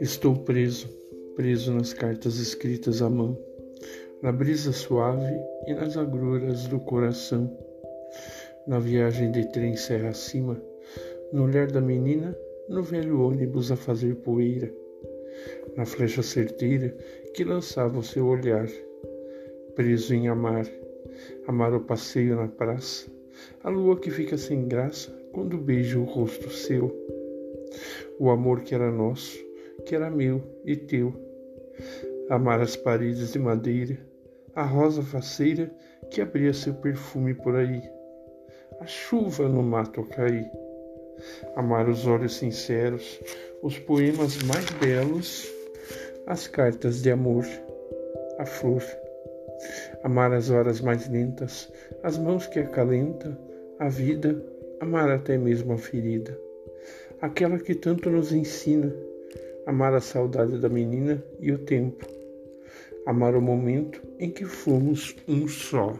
Estou preso, preso nas cartas escritas à mão, na brisa suave e nas agruras do coração. Na viagem de trem serra acima, no olhar da menina, no velho ônibus a fazer poeira, na flecha certeira que lançava o seu olhar, preso em amar, amar o passeio na praça, a lua que fica sem graça quando beija o rosto seu, o amor que era nosso que era meu e teu. Amar as paredes de madeira, a rosa faceira que abria seu perfume por aí, a chuva no mato a cair. Amar os olhos sinceros, os poemas mais belos, as cartas de amor, a flor. Amar as horas mais lentas, as mãos que acalenta, a vida, amar até mesmo a ferida, aquela que tanto nos ensina amar a saudade da menina e o tempo, amar o momento em que fomos um só.